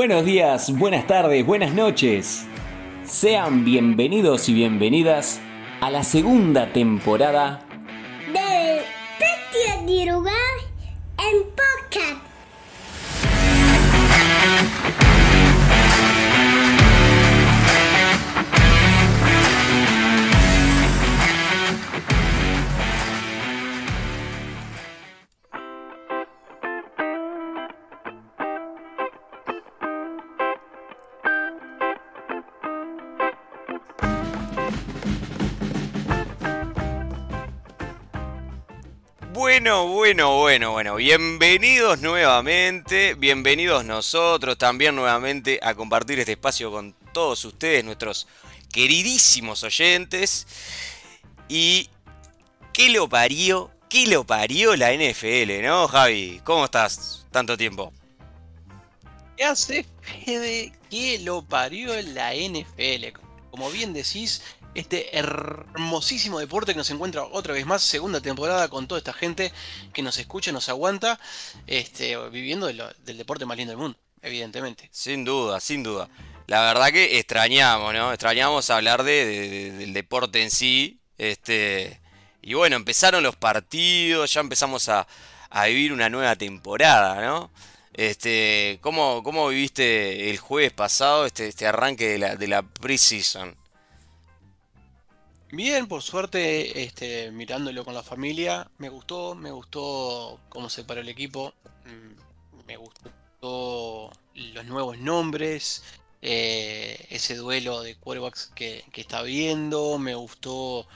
Buenos días, buenas tardes, buenas noches. Sean bienvenidos y bienvenidas a la segunda temporada de Bueno, bueno, bueno, bueno. Bienvenidos nuevamente, bienvenidos nosotros también nuevamente a compartir este espacio con todos ustedes, nuestros queridísimos oyentes. Y qué lo parió, qué lo parió la NFL, ¿no, Javi? ¿Cómo estás? Tanto tiempo. ¿Qué hace Fede? ¿Qué lo parió la NFL? Como bien decís, este hermosísimo deporte que nos encuentra otra vez más, segunda temporada con toda esta gente que nos escucha, nos aguanta, este, viviendo del deporte más lindo del mundo, evidentemente. Sin duda, sin duda. La verdad que extrañamos, ¿no? Extrañamos hablar de- del deporte en sí. Este, y bueno, empezaron los partidos, ya empezamos a, a vivir una nueva temporada, ¿no? Este, ¿cómo, cómo viviste el jueves pasado este, este arranque de la, de la preseason? Bien, por suerte, este, mirándolo con la familia, me gustó, me gustó cómo se paró el equipo, mm, me gustó los nuevos nombres, eh, ese duelo de quarterbacks que, que está viendo, me gustó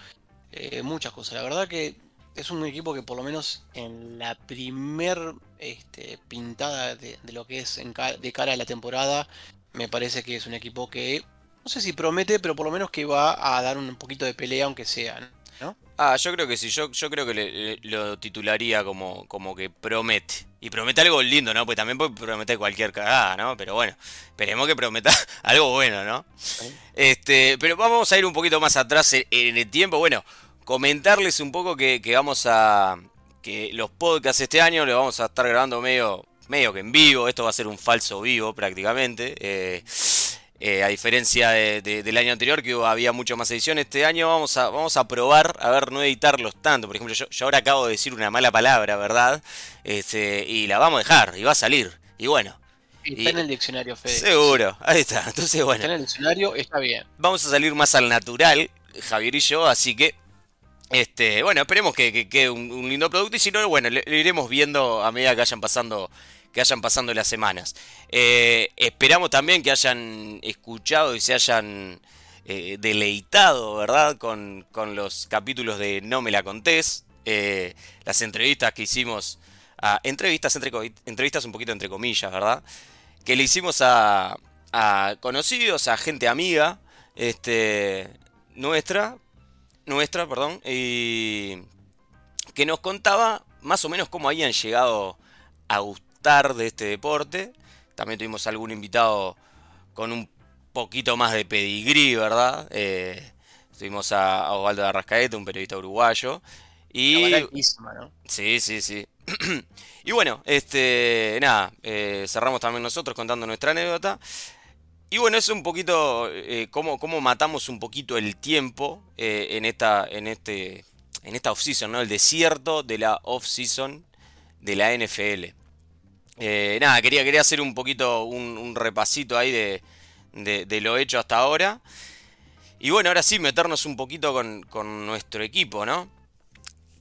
eh, muchas cosas. La verdad que es un equipo que por lo menos en la primer este, pintada de, lo que es en de cara a la temporada, me parece que es un equipo que no sé si promete, pero por lo menos que va a dar un poquito de pelea, aunque sea, ¿no? Ah, yo creo que sí, yo, yo creo que le- le- lo titularía como, como que promete. Y promete algo lindo, ¿no? Pues también puede prometer cualquier cagada, ¿no? Pero bueno, esperemos que prometa algo bueno, ¿no? Este, pero vamos a ir un poquito más atrás en, en el tiempo. Bueno, comentarles un poco que, que vamos a. que los podcasts este año los vamos a estar grabando medio. medio que en vivo. Esto va a ser un falso vivo prácticamente. Eh, eh, a diferencia de- de- del año anterior, que había mucho más ediciones, este año vamos a, vamos a probar a ver no editarlos tanto. Por ejemplo, yo, yo ahora acabo de decir una mala palabra, ¿verdad? Este, y la vamos a dejar, y va a salir. Y bueno, Está Y- en el diccionario, Fede. seguro, ahí está. Entonces, Está bueno en el diccionario, está bien. vamos a salir más al natural, Javier y yo, así que, este, bueno, esperemos que, que quede un, un lindo producto y si no, bueno, le- lo iremos viendo a medida que vayan pasando, que vayan pasando las semanas. Eh, esperamos también que hayan escuchado y se hayan eh, deleitado, ¿verdad? Con, con los capítulos de No me la contés, eh, las entrevistas que hicimos, entrevistas, entre, entrevistas un poquito entre comillas, ¿verdad? Que le hicimos a, a conocidos, a gente amiga, este, nuestra, nuestra, perdón, y que nos contaba más o menos cómo habían llegado a de este deporte. También tuvimos algún invitado con un poquito más de pedigrí, ¿verdad? Eh, tuvimos a, a Osvaldo de Arrascaeta, un periodista uruguayo. Y. Sí, sí, sí. y bueno, este, nada, eh, cerramos también nosotros contando nuestra anécdota. Y bueno, es un poquito eh, cómo, cómo matamos un poquito el tiempo eh, en esta, en este, en esta off-season, ¿no? El desierto de la off-season de la NFL. Eh, nada, quería, quería hacer un poquito un, repasito ahí de, de- lo hecho hasta ahora. Y bueno, ahora sí, meternos un poquito con, con nuestro equipo, ¿no?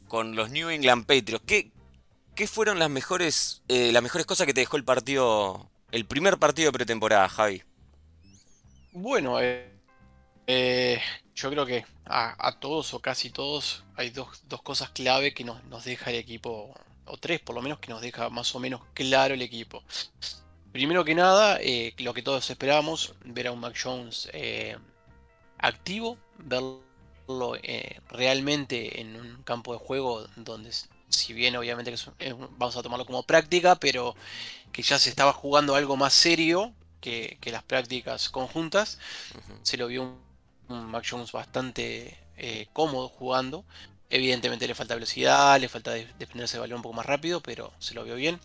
con los New England Patriots. ¿Qué, qué fueron las mejores, eh, las mejores cosas que te dejó el partido, el primer partido de pretemporada, Javi? Bueno, eh, yo creo que a, a todos o casi todos hay dos, dos cosas clave que nos, nos deja el equipo, o tres por lo menos, que nos deja más o menos claro el equipo. Primero que nada, eh, lo que todos esperábamos, ver a un Mac Jones eh, activo, verlo eh, realmente en un campo de juego donde, si bien obviamente que es vamos a tomarlo como práctica, pero que ya se estaba jugando algo más serio que, que las prácticas conjuntas, se lo vio un, un Mac Jones bastante cómodo jugando. Evidentemente le falta velocidad, le falta de- defenderse el balón un poco más rápido, pero se lo vio bien.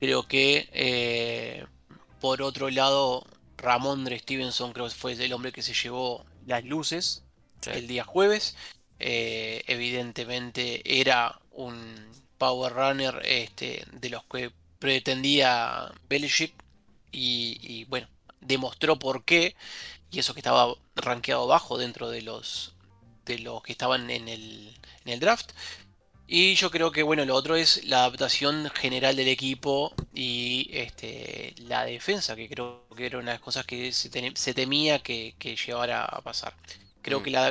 Creo que eh, por otro lado, Ramondre Stevenson creo que fue el hombre que se llevó las luces Sí. el día jueves. Eh, evidentemente era un power runner este, de los que pretendía Belichick y, y, bueno, demostró por qué y eso que estaba rankeado bajo dentro de los de los que estaban en el, en el draft. Y yo creo que bueno, lo otro es la adaptación general del equipo y este, la defensa, que creo que era una de las cosas que se, temía que, que llegara a pasar. Creo Mm. que la,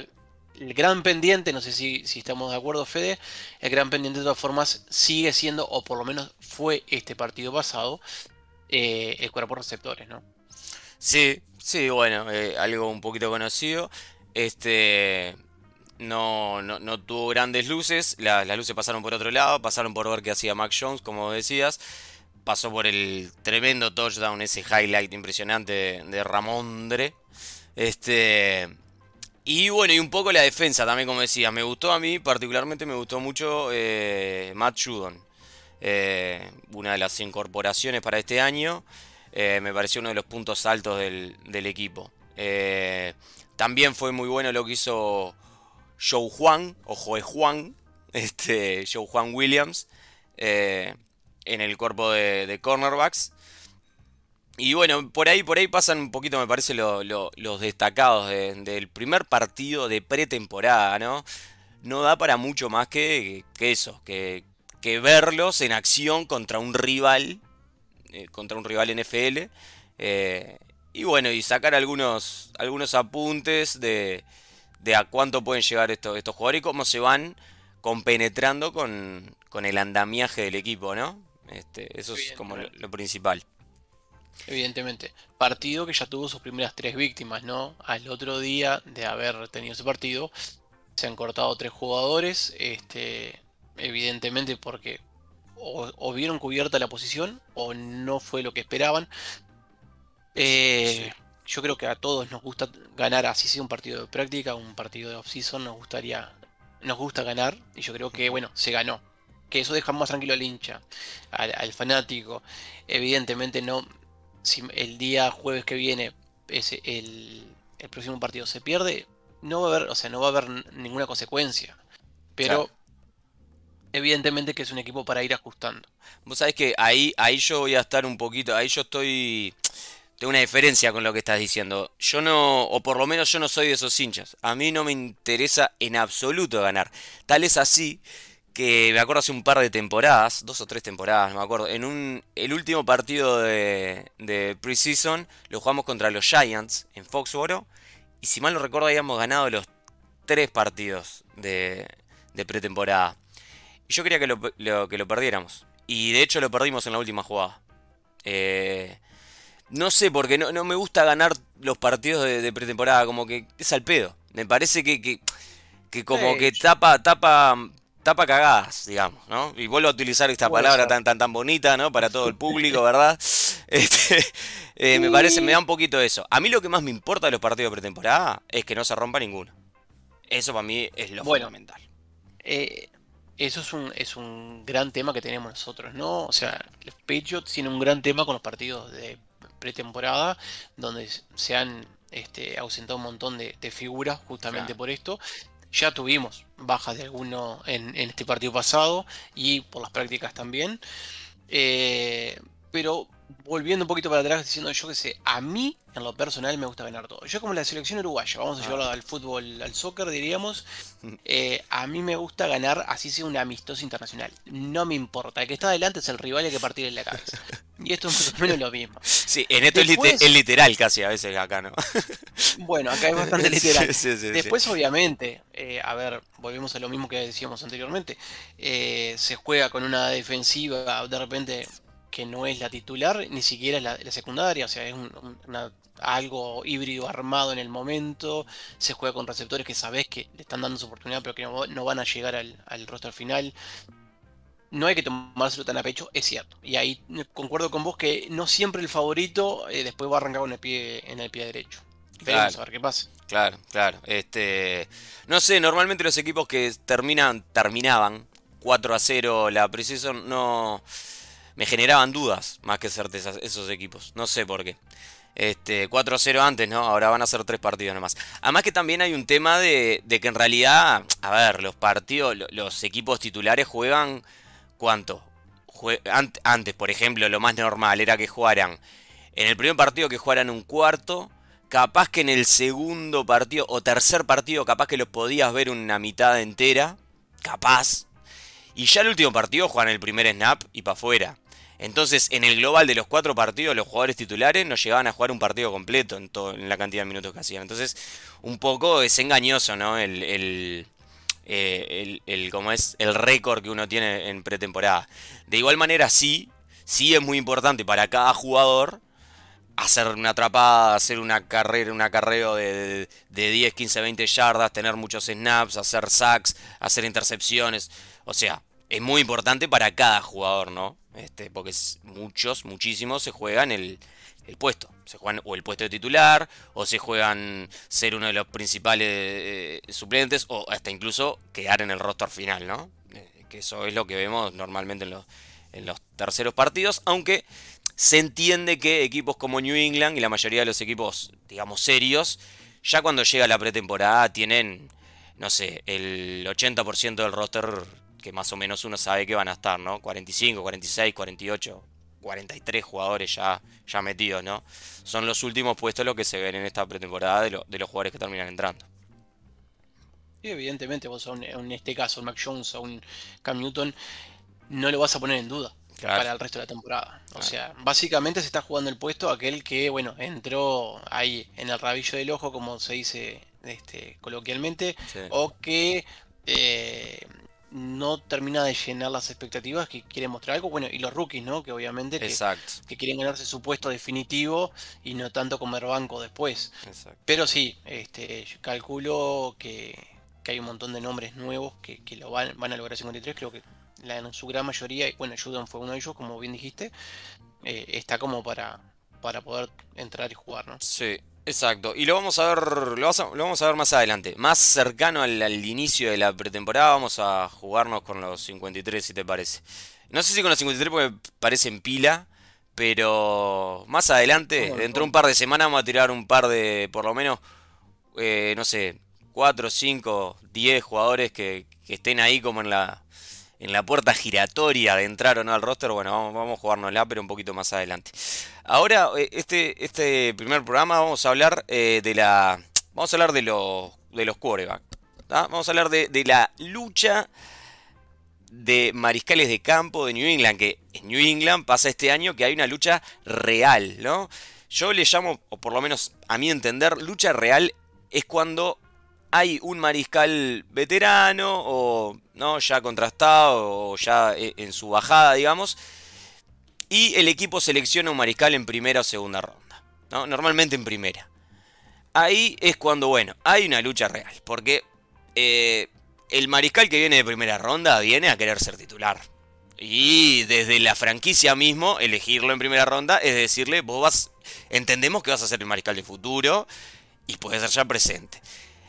el gran pendiente, no sé si, si estamos de acuerdo, Fede, el gran pendiente de todas formas sigue siendo, o por lo menos fue este partido pasado, eh, el cuerpo receptores, ¿no? Sí, sí, bueno, eh, algo un poquito conocido. Este no, no, tuvo grandes luces. la- las luces pasaron por otro lado, pasaron por ver qué hacía Mac Jones, como decías. Pasó por el tremendo touchdown, ese highlight impresionante de, Ramondre. Este. Y bueno, y un poco la defensa también, como decías. Me gustó a mí, particularmente me gustó mucho eh, Matt Judon. Eh, una de las incorporaciones para este año. Eh, me pareció uno de los puntos altos del, del equipo. También fue muy bueno lo que hizo Joe Juan, o Joe Juan, este, Joe Juan Williams, eh, en el cuerpo de, cornerbacks. Y bueno, por ahí, por ahí pasan un poquito, me parece, lo- lo- los destacados de- del primer partido de pretemporada, ¿no? No da para mucho más que, que eso, que, que verlos en acción contra un rival, eh, contra un rival NFL. eh, y bueno, y sacar algunos, algunos apuntes de, de a cuánto pueden llegar estos, estos jugadores y cómo se van compenetrando con, con el andamiaje del equipo, ¿no? Este, eso es como lo, principal. Evidentemente. Partido que ya tuvo sus primeras tres víctimas, ¿no? Al otro día de haber tenido ese partido, se han cortado tres jugadores, este, evidentemente porque o, o vieron cubierta la posición o no fue lo que esperaban. Eh, Yo creo que a todos nos gusta ganar, así sea un partido de práctica, un partido de off-season, nos gustaría, nos gusta ganar y yo creo que, bueno, se ganó. Que eso deja más tranquilo al hincha, al, al fanático. Evidentemente no, si el día jueves que viene ese, el, el próximo partido se pierde, no va a haber, o sea, no va a haber ninguna consecuencia. Pero Claro. evidentemente que es un equipo para ir ajustando. Vos sabés que ahí, ahí yo voy a estar un poquito, ahí yo estoy, tengo una diferencia con lo que estás diciendo. Yo no, o por lo menos yo no soy de esos hinchas. A mí no me interesa en absoluto ganar. Tal es así que me acuerdo hace un par de temporadas, dos o tres temporadas, no me acuerdo. En un, el último partido de, de preseason lo jugamos contra los Giants en Foxboro. Y si mal no recuerdo, habíamos ganado los tres partidos de, de pretemporada. Y yo quería que lo, que lo perdiéramos. Y de hecho lo perdimos en la última jugada. Eh, no sé, porque no, no me gusta ganar los partidos de, de pretemporada. Como que es al pedo. Me parece que, que, que como Sí, que tapa, tapa, tapa cagadas, digamos, ¿no? Y vuelvo a utilizar esta Puede palabra ser. tan, tan, tan bonita, ¿no? Para todo el público, ¿verdad? Este, eh, me parece, me da un poquito eso. A mí lo que más me importa de los partidos de pretemporada es que no se rompa ninguno. Eso para mí es lo Bueno. fundamental. Eh, eso es un, es un gran tema que tenemos nosotros, ¿no? O sea, los Patriots tienen un gran tema con los partidos de pretemporada, donde se han este, ausentado un montón de, de figuras justamente Claro. por esto. Ya tuvimos bajas de alguno en, en este partido pasado y por las prácticas también. Eh, pero volviendo un poquito para atrás, diciendo yo que sé, a mí en lo personal me gusta ganar todo. Yo como la selección uruguaya, vamos a Ah. llevarlo al fútbol, al soccer diríamos, eh, a mí me gusta ganar así sea un amistoso internacional. No me importa, el que está adelante es el rival y hay que partirle la cabeza. Y esto es más o menos lo mismo. Sí, en esto es, Después- es literal casi a veces acá, ¿no? Bueno, acá es bastante literal. Sí, sí, sí, sí. Después, obviamente, eh, a ver, volvemos a lo mismo que decíamos anteriormente. eh, se juega con una defensiva de repente que no es la titular, ni siquiera es la, la secundaria, o sea, es un- una- algo híbrido armado en el momento. Se juega con receptores que sabes que le están dando su oportunidad, pero que no, no van a llegar al, al roster final. No hay que tomárselo tan a pecho, es cierto. Y ahí concuerdo con vos que no siempre el favorito eh, después va a arrancar con el pie, en el pie derecho. Claro. a ver qué pasa. Claro, claro. Este, no sé, normalmente los equipos que terminan, terminaban 4 a 0 la Precision no me generaban dudas más que certezas esos equipos. No sé por qué. Este, 4-0 antes, ¿no? Ahora van a ser tres partidos nomás. Además que también hay un tema de, que en realidad, a ver, los partidos, los equipos titulares juegan ¿cuánto? antes, por ejemplo, lo más normal era que jugaran en el primer partido que jugaran un cuarto, capaz que en el segundo partido o tercer partido, capaz que los podías ver una mitad entera, capaz. Y ya el último partido juegan el primer snap y para afuera. Entonces, en el global de los cuatro partidos, los jugadores titulares no llegaban a jugar un partido completo en, en la cantidad de minutos que hacían. Entonces, un poco es engañoso, ¿no? El, el, eh, el, es, el récord que uno tiene en pretemporada. De igual manera, sí, sí es muy importante para cada jugador hacer una atrapada, hacer una carrera, un acarreo de, de 10, 15, 20 yardas, tener muchos snaps, hacer sacks, hacer intercepciones. O sea, es muy importante para cada jugador, ¿no? Este, porque muchos, muchísimos se juegan el, puesto. Se juegan o el puesto de titular, o se juegan ser uno de los principales eh, suplentes, o hasta incluso quedar en el roster final, ¿no? Eh, que eso es lo que vemos normalmente en los, en los terceros partidos, aunque se entiende que equipos como New England y la mayoría de los equipos, digamos, serios, ya cuando llega la pretemporada tienen, no sé, el 80% del roster que más o menos uno sabe que van a estar, ¿no? 45, 46, 48, 43 jugadores ya, ya metidos, ¿no? Son los últimos puestos los que se ven en esta pretemporada de, de los jugadores que terminan entrando. Y evidentemente vos en este caso, Mac Jones o un Cam Newton, no lo vas a poner en duda para el resto de la temporada. O sea, básicamente se está jugando el puesto aquel que, bueno, entró ahí en el rabillo del ojo, como se dice este, coloquialmente, o que eh, no termina de llenar las expectativas que quiere mostrar algo. Bueno, y los rookies, ¿no? Que obviamente que, quieren ganarse su puesto definitivo y no tanto comer banco después. Pero sí, este, calculo que, hay un montón de nombres nuevos que, lo van, van a lograr 53. Creo que la, en su gran mayoría, bueno, Judon fue uno de ellos, como bien dijiste, eh, está como para, para poder entrar y jugar, ¿no? Sí. Exacto, y lo vamos a ver, lo, vamos a ver más adelante. Más cercano al, inicio de la pretemporada, vamos a jugarnos con los 53, si te parece. No sé si con los 53 porque parecen pila, pero más adelante, dentro de un par de semanas, vamos a tirar un par de, por lo menos, eh, no sé, 4, 5, 10 jugadores que, que estén ahí como en la, en la puerta giratoria de entrar o no al roster, bueno, vamos, vamos a jugárnosla, pero un poquito más adelante. Ahora, eh, este, este primer programa vamos a hablar eh, de la. Vamos a hablar de los, de los quarterbacks. Vamos a hablar de, de, la lucha de mariscales de campo de New England. Que en New England pasa este año que hay una lucha real, ¿no? Yo le llamo, o por lo menos a mi entender, lucha real es cuando hay un mariscal veterano o no ya contrastado o ya e, en su bajada, digamos, y el equipo selecciona un mariscal en primera o segunda ronda, ¿no? Normalmente en primera. Ahí es cuando, bueno, hay una lucha real, porque eh, el mariscal que viene de primera ronda viene a querer ser titular. Y desde la franquicia mismo, elegirlo en primera ronda es decirle, vos vas, entendemos que vas a ser el mariscal de futuro y puedes ser ya presente.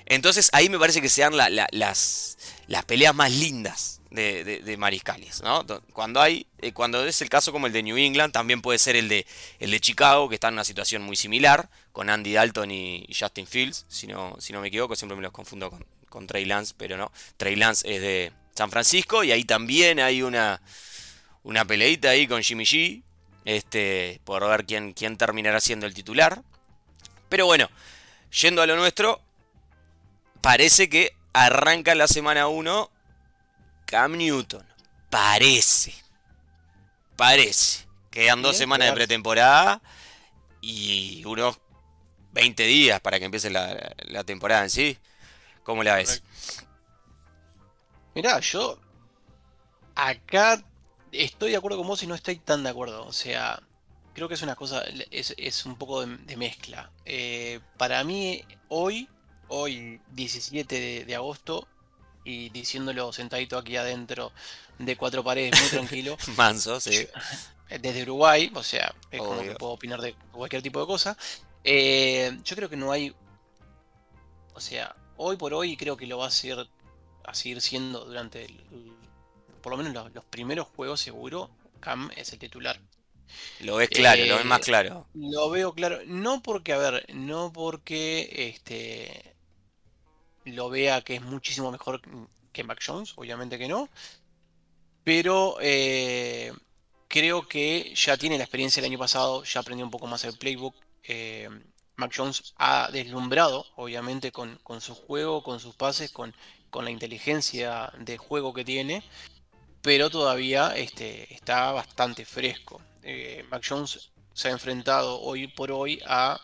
Entonces ahí me parece que sean las, las peleas más lindas de, mariscales, ¿no? Cuando hay, eh, cuando es el caso como el de New England, también puede ser el de, el de Chicago, que está en una situación muy similar, con Andy Dalton y, Justin Fields, si no, si no me equivoco, siempre me los confundo con, Trey Lance, pero no, Trey Lance es de San Francisco, y ahí también hay una, una peleita ahí con Jimmy G, este, por ver quién, quién terminará siendo el titular. Pero bueno, yendo a lo nuestro, parece que arranca la semana 1 Cam Newton. Parece. Parece. Quedan dos semanas de pretemporada y unos 20 días para que empiece la, temporada en sí. ¿Cómo la ves? Mirá, yo acá estoy de acuerdo con vos y no estoy tan de acuerdo. O sea, creo que es una cosa, es, un poco de, mezcla. Eh, para mí, hoy hoy 17 de, agosto y diciéndolo sentadito aquí adentro de cuatro paredes muy tranquilo. Manso, sí. Desde Uruguay, o sea, es como que puedo opinar de cualquier tipo de cosa. Eh, yo creo que no hay. O sea, hoy por hoy creo que lo va a ser a seguir siendo durante por lo menos los, primeros juegos seguro Cam es el titular. Lo ves claro, lo ves Eh, más claro. Lo veo claro, no porque, a ver, no porque este lo vea que es muchísimo mejor que Mac Jones, obviamente que no, pero eh, creo que ya tiene la experiencia del año pasado, ya aprendió un poco más el playbook. eh, Mac Jones ha deslumbrado, obviamente, con, con su juego, con sus pases, con, con la inteligencia de juego que tiene, pero todavía este, está bastante fresco. Eh, Mac Jones se ha enfrentado hoy por hoy a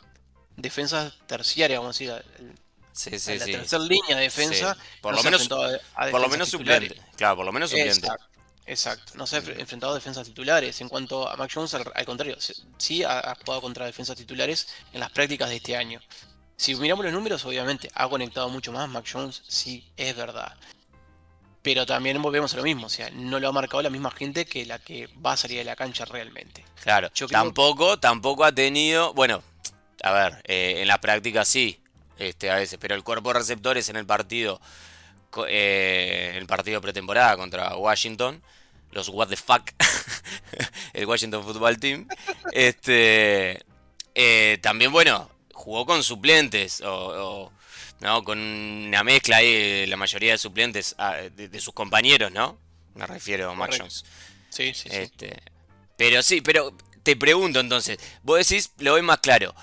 defensas terciarias, vamos a decir, Sí, sí, la sí. tercera línea de defensa. Por no lo se ha menos, enfrentado a- a por lo menos titulares. suplente. Claro, por lo menos suplente. Exacto, exacto. No se ha enfre- enfrentado a defensas titulares. En cuanto a Mac Jones, al, al contrario, sí ha, ha jugado contra defensas titulares en las prácticas de este año. Si miramos los números, obviamente ha conectado mucho más Mac Jones, sí, es verdad. Pero también volvemos a lo mismo, o sea, no lo ha marcado la misma gente que la que va a salir de la cancha realmente. Claro, Yo creo- tampoco, tampoco ha tenido, bueno, a ver, eh, en la práctica sí, este, a veces, pero el cuerpo de receptores en el partido, eh, en el partido pretemporada contra Washington, los what the fuck, el Washington Football Team, este, eh, también bueno, jugó con suplentes o, o, no, con una mezcla ahí, la mayoría de suplentes ah, de, de sus compañeros, ¿no? Me refiero a Mac. Jones. Sí, sí, sí. Este, pero sí, pero te pregunto entonces, vos decís, lo ves más claro.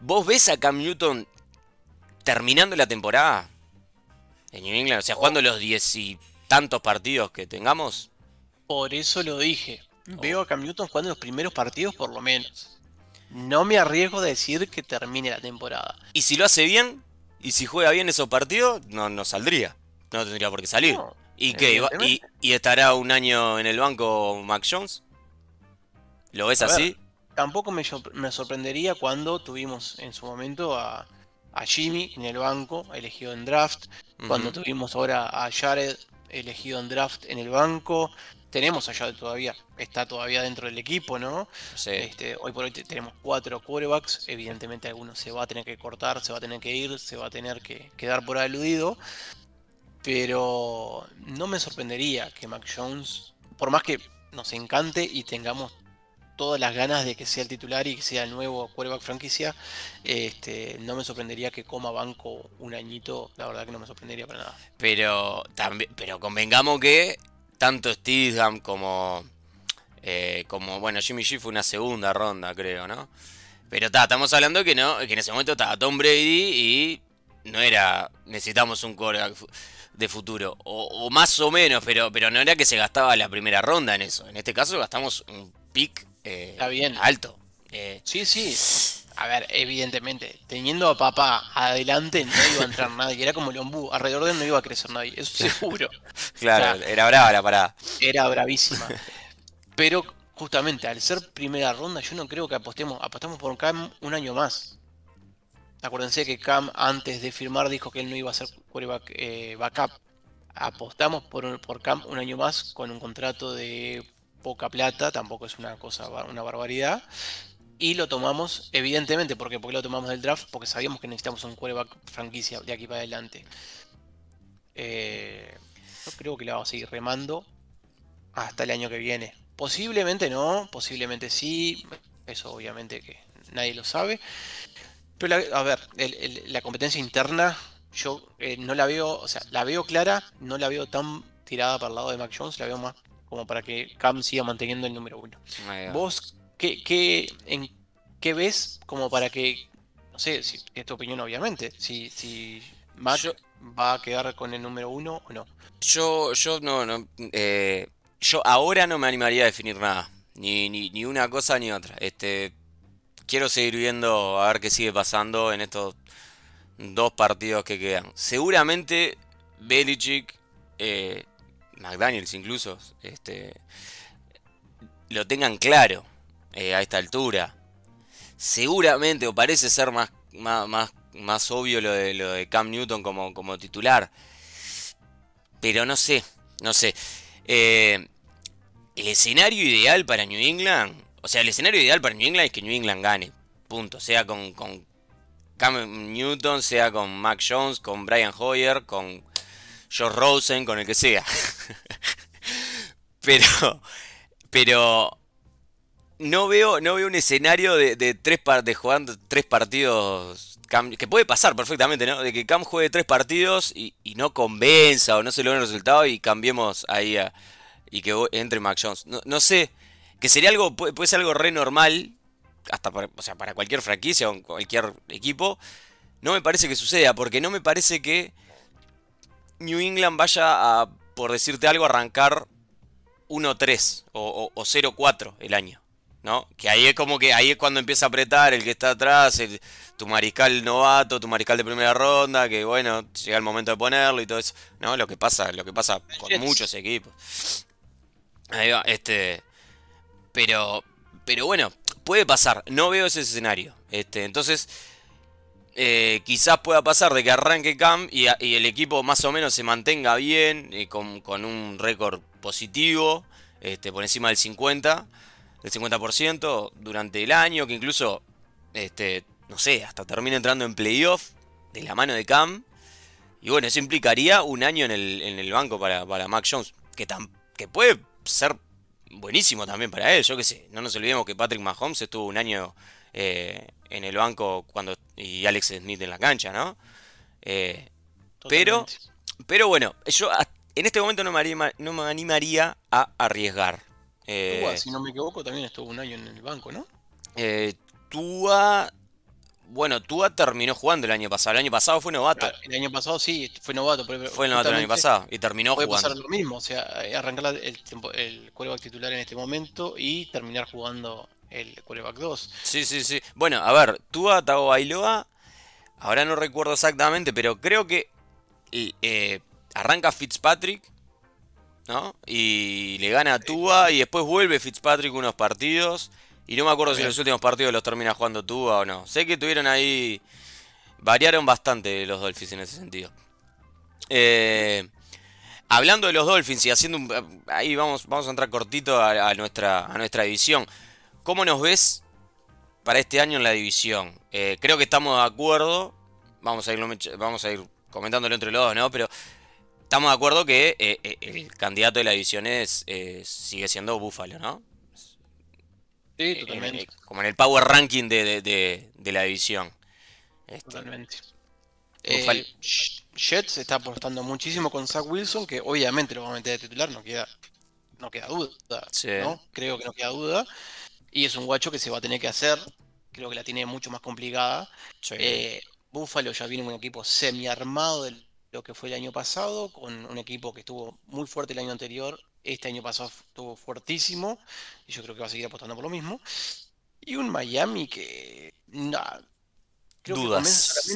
¿Vos ves a Cam Newton terminando la temporada en New England? O sea, jugando los diez y tantos partidos que tengamos. Por eso lo dije. Oh. Veo a Cam Newton jugando los primeros partidos por lo menos. No me arriesgo a decir que termine la temporada. Y si lo hace bien, y si juega bien esos partidos, no, no saldría. No tendría por qué salir. No, ¿Y qué? ¿Y, estará un año en el banco Mac Jones? ¿Lo ves A ver, así? Tampoco me, me sorprendería cuando tuvimos en su momento a, a Jimmy en el banco, elegido en draft. Cuando tuvimos ahora a Jared, elegido en draft en el banco. Tenemos a Jared todavía, está todavía dentro del equipo, ¿no? Sí. Este, hoy por hoy te- tenemos cuatro quarterbacks. Evidentemente alguno se va a tener que cortar, se va a tener que ir, se va a tener que quedar por aludido. Pero no me sorprendería que Mac Jones, por más que nos encante y tengamos todas las ganas de que sea el titular y que sea el nuevo quarterback franquicia, este, no me sorprendería que coma banco un añito. La verdad que no me sorprendería para nada. Pero también, pero convengamos que tanto Steedham como eh, como bueno Jimmy G fue una segunda ronda creo, ¿no? Pero ta, estamos hablando que no, que en ese momento estaba Tom Brady y no era necesitamos un quarterback de futuro o, o más o menos, pero pero no era que se gastaba la primera ronda en eso. En este caso gastamos un pick eh, Está bien. alto. Eh, Sí, sí. A ver, evidentemente, teniendo a papá adelante no iba a entrar nadie. Era como el ombú, alrededor de él no iba a crecer nadie, eso seguro. claro, Claro. era brava la parada. Era bravísima. Pero justamente al ser primera ronda, yo no creo que apostemos, apostamos por Cam un año más. Acuérdense que Cam antes de firmar dijo que él no iba a ser quarterback, eh, backup. Apostamos por, por Cam un año más con un contrato de poca plata, tampoco es una cosa, una barbaridad. Y lo tomamos, evidentemente, porque porque lo tomamos del draft, porque sabíamos que necesitamos un quarterback franquicia de aquí para adelante. Eh, yo creo que la vamos a seguir remando hasta el año que viene. Posiblemente no, posiblemente sí. Eso obviamente que nadie lo sabe. Pero a ver, la competencia interna yo eh, no la veo, o sea, la veo clara, no la veo tan tirada para el lado de Mac Jones, la veo más como para que Cam siga manteniendo el número uno. ¿Vos qué, qué, en qué ves como para que, no sé, si es tu opinión obviamente, si, si Yo- va a quedar con el número uno o no? Yo, yo no, no, eh, yo ahora no me animaría a definir nada, ni, ni, ni una cosa ni otra. Este, quiero seguir viendo a ver qué sigue pasando en estos dos partidos que quedan. Seguramente Belichick, eh, McDaniels incluso, este, lo tengan claro eh, a esta altura. Seguramente, o parece ser más, más, más, más obvio lo de, lo de Cam Newton como, como titular. Pero no sé, no sé. Eh, el escenario ideal para New England, o sea, el escenario ideal para New England es que New England gane. Punto. Sea con, con Cam Newton, sea con Mac Jones, con Brian Hoyer, con Josh Rosen, con el que sea. pero, Pero no veo, no veo un escenario de, tres de jugando tres partidos. que puede pasar perfectamente, ¿no? De que Cam juegue tres partidos y, no convenza o no se logre el resultado y cambiemos ahí y que entre Mac Jones. No, sé, que sería algo, puede, ser algo re normal, hasta o sea, para cualquier franquicia o cualquier equipo. No me parece que suceda, porque no me parece que New England vaya a, por decirte algo, arrancar 1-3 o, o 0-4 el año. ¿no? Que ahí es como que ahí es cuando empieza a apretar el que está atrás, tu mariscal novato, tu mariscal de primera ronda, que bueno, llega el momento de ponerlo y todo eso, ¿no? Lo que pasa, lo que pasa con muchos equipos. Ahí va, este pero pero bueno, puede pasar, no veo ese escenario. Este, entonces eh, quizás pueda pasar de que arranque Cam y, el equipo más o menos se mantenga bien, y con, un récord positivo, este, por encima del 50 el 50% durante el año, que incluso, este, no sé, hasta termina entrando en playoff de la mano de Cam. Y bueno, eso implicaría un año en el, banco para, para Mac Jones, que, que puede ser buenísimo también para él, yo qué sé. No nos olvidemos que Patrick Mahomes estuvo un año eh, en el banco cuando y Alex Smith en la cancha, ¿no? Eh, pero, pero bueno, yo en este momento no me, no me animaría a arriesgar. Eh, si no me equivoco, también estuvo un año en el banco, ¿no? Eh, Tua. Bueno, Tua terminó jugando el año pasado. El año pasado fue novato. el año pasado sí, fue novato. fue novato el año pasado y terminó puede jugando. pasar lo mismo, o sea, eh, arrancar el, el quarterback titular en este momento y terminar jugando el quarterback 2. Sí, sí, sí. Bueno, a ver, Tua Bailoa ahora no recuerdo exactamente, pero creo que eh, arranca Fitzpatrick ¿no? Y le gana a Tua y después vuelve Fitzpatrick unos partidos. Y no me acuerdo si los últimos partidos los termina jugando Tua o no. Sé que tuvieron ahí. Variaron bastante los Dolphins en ese sentido. Eh, hablando de los Dolphins y haciendo un. Ahí vamos, vamos a entrar cortito a, nuestra, a nuestra división. ¿Cómo nos ves para este año en la división? Eh, creo que estamos de acuerdo. Vamos a ir, vamos a ir comentándolo entre los dos, ¿no? Pero estamos de acuerdo que eh, eh, el candidato de la división es, eh, sigue siendo Búfalo, ¿no? Sí, totalmente. como en el power ranking de, la división. Este, totalmente. Jets está apostando muchísimo con Zach Wilson, que obviamente lo va a meter de titular, no queda, no queda duda. ¿no? Creo que no queda duda. Y es un guacho que se va a tener que hacer. Creo que la tiene mucho más complicada. Búfalo ya viene un equipo semi armado del lo que fue el año pasado, con un equipo que estuvo muy fuerte el año anterior, este año pasado estuvo fuertísimo, y yo creo que va a seguir apostando por lo mismo. Y un Miami que creo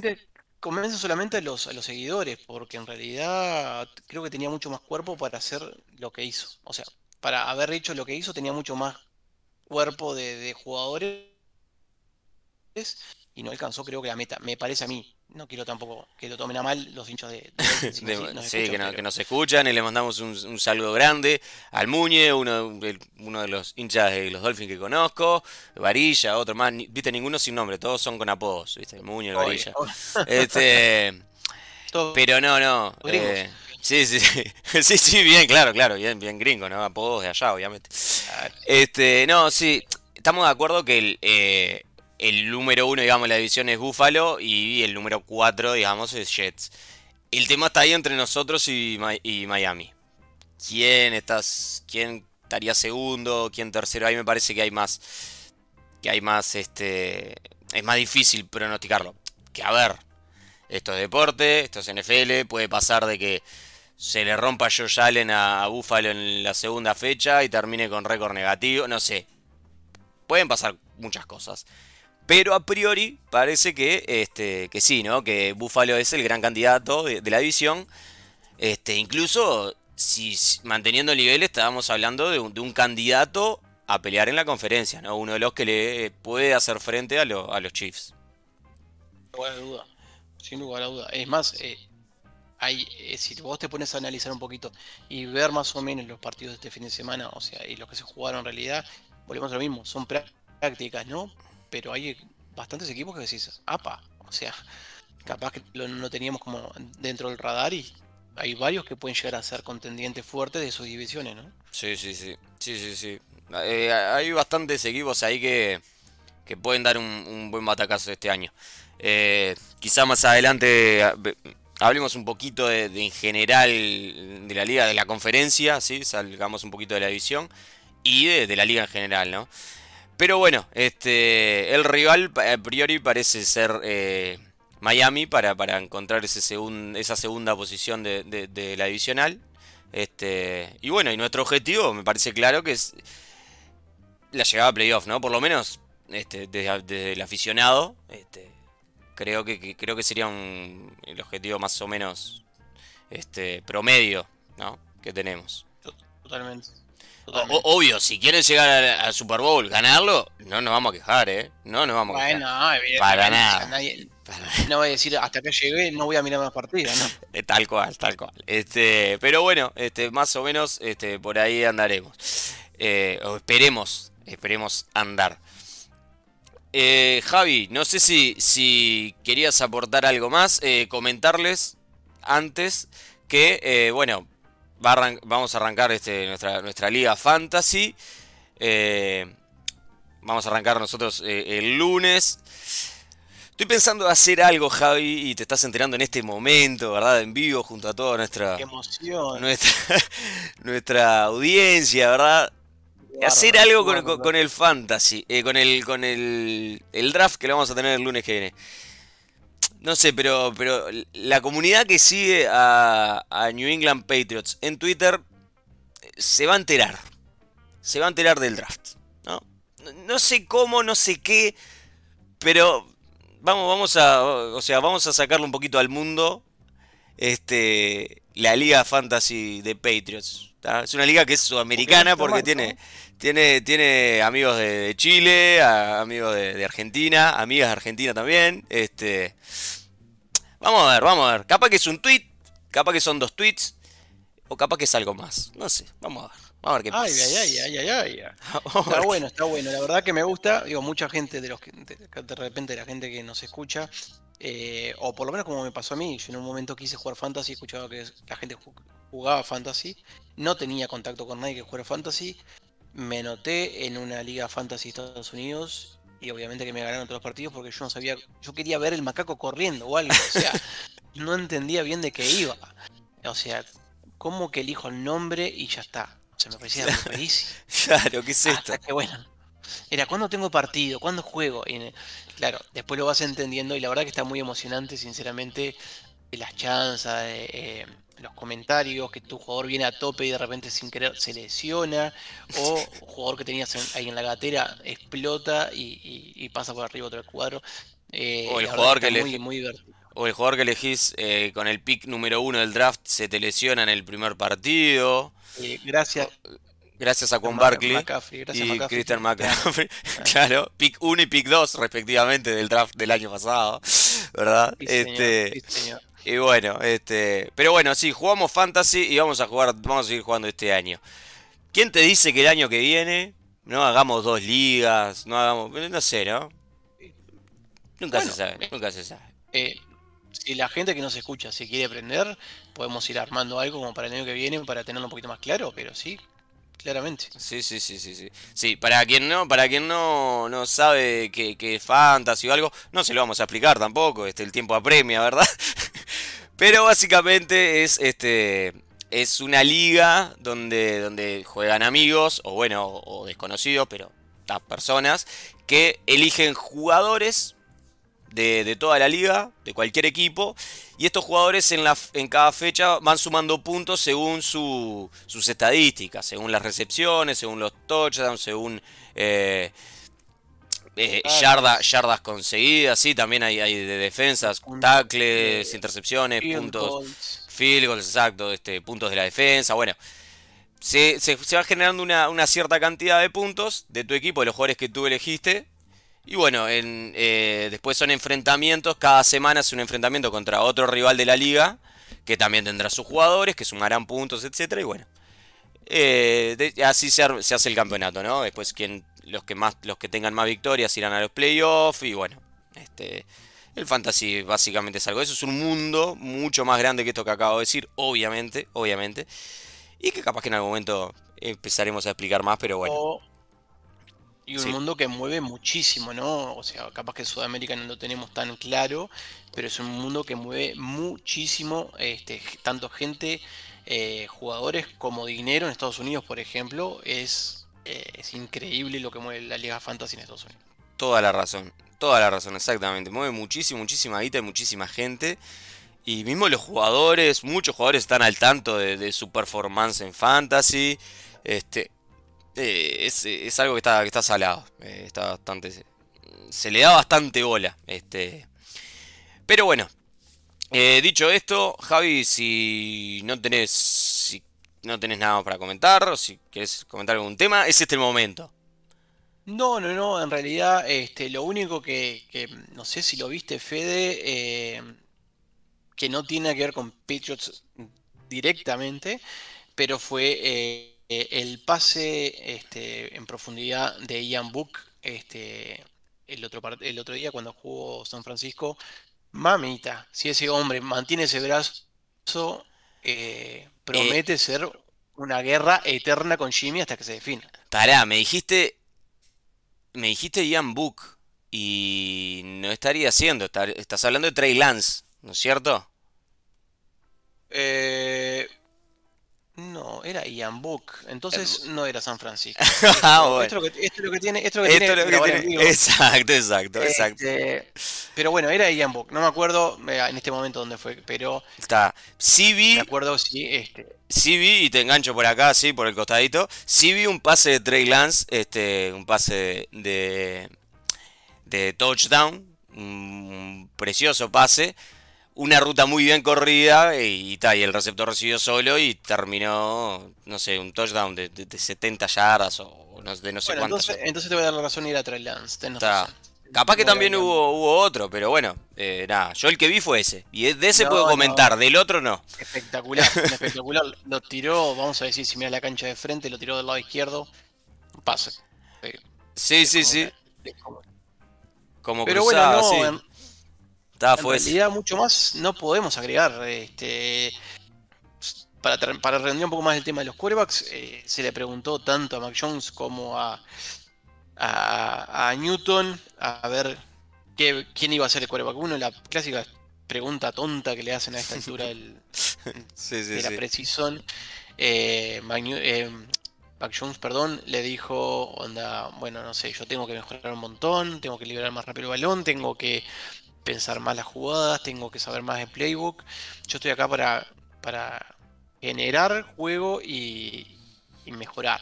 que convence solamente, a, los, a los seguidores, porque en realidad creo que tenía mucho más cuerpo para hacer lo que hizo. O sea, para haber hecho lo que hizo tenía mucho más cuerpo de, de jugadores y no alcanzó creo que la meta, me parece a mí no quiero tampoco que lo tomen a mal los hinchas de, sí, que, nos escuchan y le mandamos un, saludo grande al Muñe, uno, uno de los hinchas de los Dolphins que conozco, Varilla, otro más, viste ninguno sin nombre, todos son con apodos, viste, el Muñe, el Varilla. Este, pero no, no. Eh, sí, sí, sí, sí, bien, claro, claro, bien, bien gringo, ¿no? Apodos de allá, obviamente. Este, no, sí, estamos de acuerdo que el, eh, el número uno, digamos, la división es Buffalo y el número cuatro, digamos, es Jets. El tema está ahí entre nosotros y, Miami. ¿Quién estás, quién estaría segundo, quién tercero? Ahí me parece que hay más, que hay más, este, es más difícil pronosticarlo. Que a ver, esto es deporte, esto es NFL, puede pasar de que se le rompa Josh Allen a, Buffalo en la segunda fecha y termine con récord negativo, no sé. Pueden pasar muchas cosas. Pero a priori parece que, este, que sí, ¿no? Que Buffalo es el gran candidato de, la división. Este, incluso si manteniendo el nivel estábamos hablando de un, candidato a pelear en la conferencia, ¿no? Uno de los que le puede hacer frente a, los Chiefs. Sin lugar a duda. Sin lugar a duda. Es más, eh, eh, si vos te pones a analizar un poquito y ver más o menos los partidos de este fin de semana, o sea, y los que se jugaron en realidad, volvemos a lo mismo, son prácticas, ¿no? pero hay bastantes equipos que decís, apa, o sea, capaz que no teníamos como dentro del radar y hay varios que pueden llegar a ser contendientes fuertes de sus divisiones, ¿no? Sí, sí, sí, sí, sí, sí. Eh, hay bastantes equipos ahí que, que pueden dar un, buen batacazo este año. Eh, quizá más adelante hablemos un poquito de, en general de la liga, de la conferencia, ¿sí? salgamos un poquito de la división y de, la liga en general, ¿no? Pero bueno, este, el rival a priori parece ser eh, Miami para, para encontrar ese segun- esa segunda posición de, de- de la divisional. Este, y bueno, y nuestro objetivo me parece claro que es la llegada a playoff, ¿no? Por lo menos este, desde, desde el aficionado, este, creo que, que- creo que sería un, el objetivo más o menos este, promedio, ¿no? Que tenemos. Totalmente. O- totalmente. o- obvio, si quieren llegar al, Super Bowl, ganarlo, no nos vamos a quejar, ¿eh? No nos vamos a quejar. Bueno, Para nada. nadie- no voy a decir hasta que llegué, no voy a mirar más partidos, ¿no? Eh, Tal cual, tal cual. Este, pero bueno, este, más o menos este, por ahí andaremos. Eh, o esperemos, esperemos andar. Eh, Javi, no sé si, si querías aportar algo más. eh, comentarles antes que, eh, bueno, va a arran- vamos a arrancar este, nuestra, nuestra liga fantasy. Eh, vamos a arrancar nosotros el lunes. Estoy pensando hacer algo, Javi, y te estás enterando en este momento, ¿verdad? En vivo, junto a toda nuestra, Qué emoción. nuestra, nuestra audiencia, ¿verdad? Hacer algo con, con- con el fantasy, eh, con el con el, el draft que lo vamos a tener el lunes que viene. No sé, pero, pero la comunidad que sigue a, a New England Patriots en Twitter eh, se va a enterar. Se va a enterar del draft. no sé cómo, no sé qué, pero vamos, vamos a, o sea, vamos a sacarle un poquito al mundo este, la liga fantasy de Patriots. ¿Tá? Es una liga que es sudamericana Porque tiene, tiene, tiene amigos de, de Chile, a- amigos de, de Argentina, amigas de Argentina también. Este, vamos a ver, vamos a ver. Capaz que es un tweet, capaz que son dos tweets, o capaz que es algo más. No sé, vamos a ver. Vamos a ver qué pasa. ay, ay, ay, ay, Está bueno, está bueno. La verdad que me gusta. Digo, mucha gente de los que de, de repente la gente que nos escucha, eh, o por lo menos como me pasó a mí, yo en un momento quise jugar fantasy, escuchaba que la gente jugaba fantasy, no tenía contacto con nadie que jugara fantasy, me anoté en una liga fantasy de Estados Unidos y obviamente que me ganaron todos los partidos porque yo no sabía, yo quería ver el macaco corriendo o algo, o sea, no entendía bien de qué iba. O sea, como que elijo el nombre y ya está. O sea, me parecía rarísimo. Claro, ¿qué es esto? Hasta que bueno. Era cuando tengo partido, cuando juego. Y, claro, después lo vas entendiendo y la verdad que está muy emocionante, sinceramente, las chanzas, de, eh, los comentarios, que tu jugador viene a tope y de repente sin querer se lesiona, o un jugador que tenías en- ahí en la gatera explota y, y- y pasa por arriba otro cuadro. Eh, O el jugador que muy, muy. O el jugador que elegís eh, con el pick número uno del draft se te lesiona en el primer partido. Eh, gracias, Gracias a Juan Barkley McCaffrey, gracias, y McCaffrey. Christian McCaffrey. Claro, pick 1 y pick 2 respectivamente del draft del año pasado, ¿verdad? Sí, señor, Este, sí, señor. Y bueno, este, pero bueno, sí, jugamos fantasy y vamos a jugar, vamos a seguir jugando este año. ¿Quién te dice que el año que viene no hagamos dos ligas, no hagamos, no sé, ¿no? Nunca Bueno, se sabe, nunca se sabe. Eh, si la gente que nos escucha se quiere aprender, podemos ir armando algo como para el año que viene para tenerlo un poquito más claro, pero sí, claramente. Sí, sí, sí, sí, sí. Sí, para quien no, para quien no, no sabe que, que es fantasy o algo, no se lo vamos a explicar tampoco, este, el tiempo apremia, ¿verdad? Pero básicamente es este es una liga donde, donde juegan amigos, o bueno, o, desconocidos, pero tas personas, que eligen jugadores de, de toda la liga, de cualquier equipo, y estos jugadores en, la, en cada fecha van sumando puntos según su- sus estadísticas, según las recepciones, según los touchdowns, según eh, eh, Claro. yarda- yardas conseguidas, sí, también hay, hay de defensas, tackles, eh, intercepciones, Field puntos, goals. field goals, exacto, este, puntos de la defensa, bueno. Se, se- se va generando una, una cierta cantidad de puntos de tu equipo, de los jugadores que tú elegiste. Y bueno, en, eh, después son enfrentamientos, cada semana es un enfrentamiento contra otro rival de la liga, que también tendrá sus jugadores, que sumarán puntos, etcétera Y bueno, eh, de- así se, se hace el campeonato, ¿no? Después quien, los, que más, los que tengan más victorias irán a los playoffs y bueno, este, el fantasy básicamente es algo. Eso es un mundo mucho más grande que esto que acabo de decir, obviamente, obviamente. Y que capaz que en algún momento empezaremos a explicar más, pero bueno. Y un Sí. mundo que mueve muchísimo, ¿no? O sea, capaz que en Sudamérica no lo tenemos tan claro, pero es un mundo que mueve muchísimo, este, tanto gente, eh, jugadores como dinero en Estados Unidos, por ejemplo, es, eh, es increíble lo que mueve la Liga Fantasy en Estados Unidos. Toda la razón, toda la razón, exactamente. Mueve muchísimo, muchísima guita y muchísima gente. Y mismo los jugadores, muchos jugadores están al tanto de, su performance en Fantasy. Este, eh, es, algo que está, que está salado. eh, está bastante. Se le da bastante bola. Este. Pero bueno. dicho esto, Javi, si no tenés. No tenés nada para comentar, o si quieres comentar algún tema, es este el momento. No, no, no, en realidad, este, lo único que, no sé si lo viste, Fede, eh, que no tiene que ver con Patriots directamente, pero fue eh, el pase este, en profundidad de Ian Book este, el otro, el otro día cuando jugó San Francisco. Mamita, si ese hombre mantiene ese brazo, eh, promete ser una guerra eterna con Jimmy hasta que se defina. Pará, me dijiste. Me dijiste Ian Book. Y no estaría haciendo. estar- estás hablando de Trey Lance, ¿no es cierto? Eh, no, era Ian Book. Entonces no era San Francisco. Ah, Esto, bueno. esto es lo que, esto es lo que tiene, esto es lo que Esto tiene lo que. Exacto, exacto, exacto. Este, pero bueno, era Ian Book. No me acuerdo eh, en este momento dónde fue, pero Está. Sí me vi, acuerdo sí, este, sí vi, y te engancho por acá, sí, por el costadito. Sí vi un pase de Trey Lance, este, un pase de, de touchdown. Un precioso pase. Una ruta muy bien corrida y, ta, y el receptor recibió solo y terminó, no sé, un touchdown de, de- de 70 yardas o no, de no sé bueno, cuántas. entonces, entonces te voy a dar la razón y era Trey Lance. Capaz que también hubo, hubo otro, pero bueno, eh, nada, yo el que vi fue ese. Y de ese No, puedo no. comentar, del otro no. Espectacular, espectacular. Lo tiró, vamos a decir, si mira la cancha de frente, lo tiró del lado izquierdo. Pase. Eh, Sí, sí, como- sí. como- Como Pero cruzada, bueno, no, sí. En- Está, En fue ese. realidad mucho más no podemos agregar. Este, para, para redondear un poco más el tema de los quarterbacks, eh, se le preguntó tanto a Mac Jones como a, a, a Newton a ver qué, quién iba a ser el quarterback uno. La clásica pregunta tonta que le hacen a esta altura del, Sí, sí, de la sí. Precision. Eh, Mac, eh, Mac Jones, perdón, le dijo, onda, bueno, no sé, yo tengo que mejorar un montón, tengo que liberar más rápido el balón, tengo que pensar más las jugadas, tengo que saber más de playbook. Yo estoy acá para, para generar juego y, y mejorar.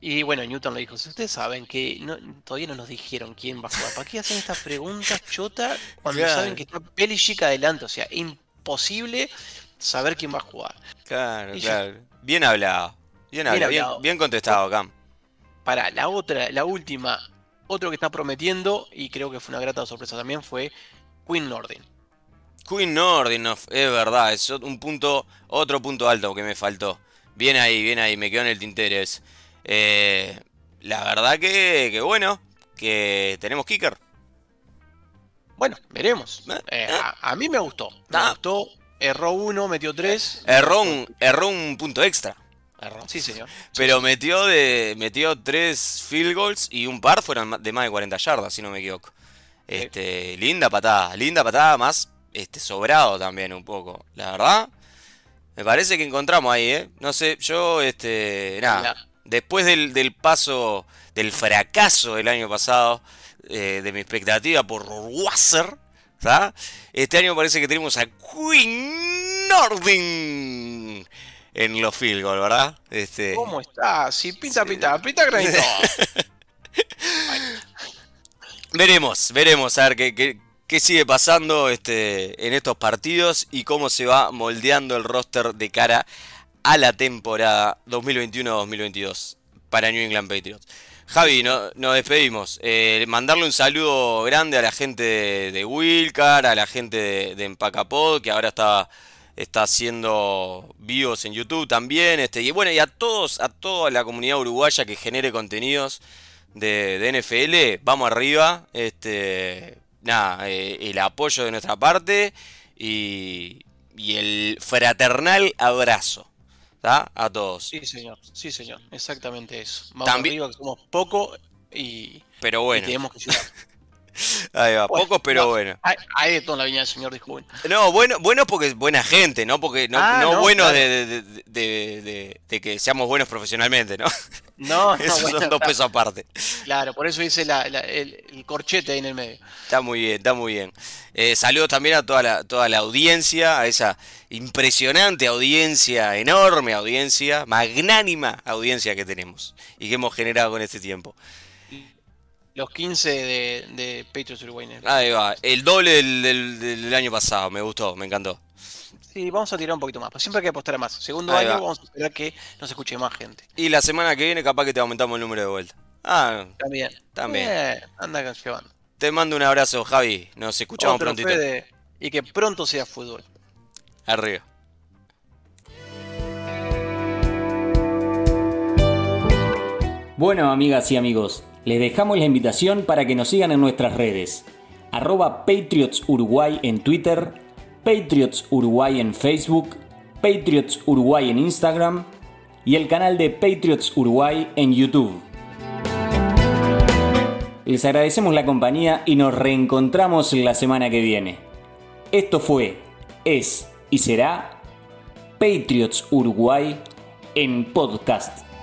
Y bueno, Newton le dijo, si ustedes saben que no- todavía no nos dijeron quién va a jugar, ¿para qué hacen estas preguntas chota cuando Claro. saben que está Belichick adelante? O sea, imposible saber quién va a jugar. Claro, Y claro. Bien hablado. Bien Bien hablado, bien, hablado. bien contestado, Cam. Para la otra, la última, otro que está prometiendo, y creo que fue una grata sorpresa también, fue Quinn Nordin. Queen Nordinoff, es verdad, es un punto, otro punto alto que me faltó. Bien ahí, bien ahí, me quedó en el tintero ese. Eh, la verdad que, que bueno, que tenemos kicker. Bueno, veremos. Eh, Eh, eh. a, a mí me gustó. Me Ah. gustó. Erró uno, metió tres. Erró un, erró un punto extra. Sí, señor. Pero metió de metió tres field goals y un par fueron de más de 40 yardas, si no me equivoco. Este, linda patada, linda patada, más este sobrado también un poco. La verdad, me parece que encontramos ahí, ¿eh? No sé, yo, este, nada. Después del, del paso, del fracaso del año pasado, eh, de mi expectativa por Wasser, ¿sabes? Este año parece que tenemos a Queen Nordin en los field goal, ¿verdad? Este, ¿Cómo está? Sí, pinta, Sí. pinta, pinta granito. Veremos, veremos a ver qué, qué- qué sigue pasando este, en estos partidos y cómo se va moldeando el roster de cara a la temporada 2021-2022 para New England Patriots. Javi, no- nos despedimos. Eh, mandarle un saludo grande a la gente de, de Wilcar, a la gente de, de Empacapod, que ahora está, está haciendo vivos en YouTube también. Este, y bueno, y a todos, a toda la comunidad uruguaya que genere contenidos de, de NFL, vamos arriba. Este, nada, eh, el apoyo de nuestra parte y, y el fraternal abrazo ¿tá? a todos. Sí, señor. Sí, señor. Exactamente eso. Vamos También- arriba, que somos poco y, Pero y bueno, tenemos que. ahí va, Bueno, pocos pero no, bueno. Hay, hay de todo en la viña del señor, dijo. No, bueno, bueno porque es buena gente, ¿no? Porque no, Ah, no, no, claro. de, de- de- de- de- de que seamos buenos profesionalmente, ¿no? No, no, Esos bueno, son dos claro, pesos aparte. claro, por eso hice la- la- el, el corchete ahí en el medio. Está muy bien, está muy bien. Eh, saludos también a toda la, toda la audiencia, a esa impresionante audiencia, enorme audiencia, magnánima audiencia que tenemos y que hemos generado con este tiempo. Los 15 de, de Patriots Uruguay. Ahí va, el doble del, del- del año pasado, me gustó, me encantó. Sí, vamos a tirar un poquito más, pero siempre hay que apostar a más. Segundo Ahí año va. vamos a esperar que nos escuche más gente. Y la semana que viene capaz que te aumentamos el número de vuelta. Ah, También. También. Eh, anda llevando. te mando un abrazo, Javi. Nos escuchamos Otro prontito. Fede, y que pronto sea fútbol. Arriba. Bueno, amigas y amigos, les dejamos la invitación para que nos sigan en nuestras redes. Arroba Patriots Uruguay en Twitter, Patriots Uruguay en Facebook, Patriots Uruguay en Instagram y el canal de Patriots Uruguay en YouTube. Les agradecemos la compañía y nos reencontramos la semana que viene. Esto fue, es y será Patriots Uruguay en podcast.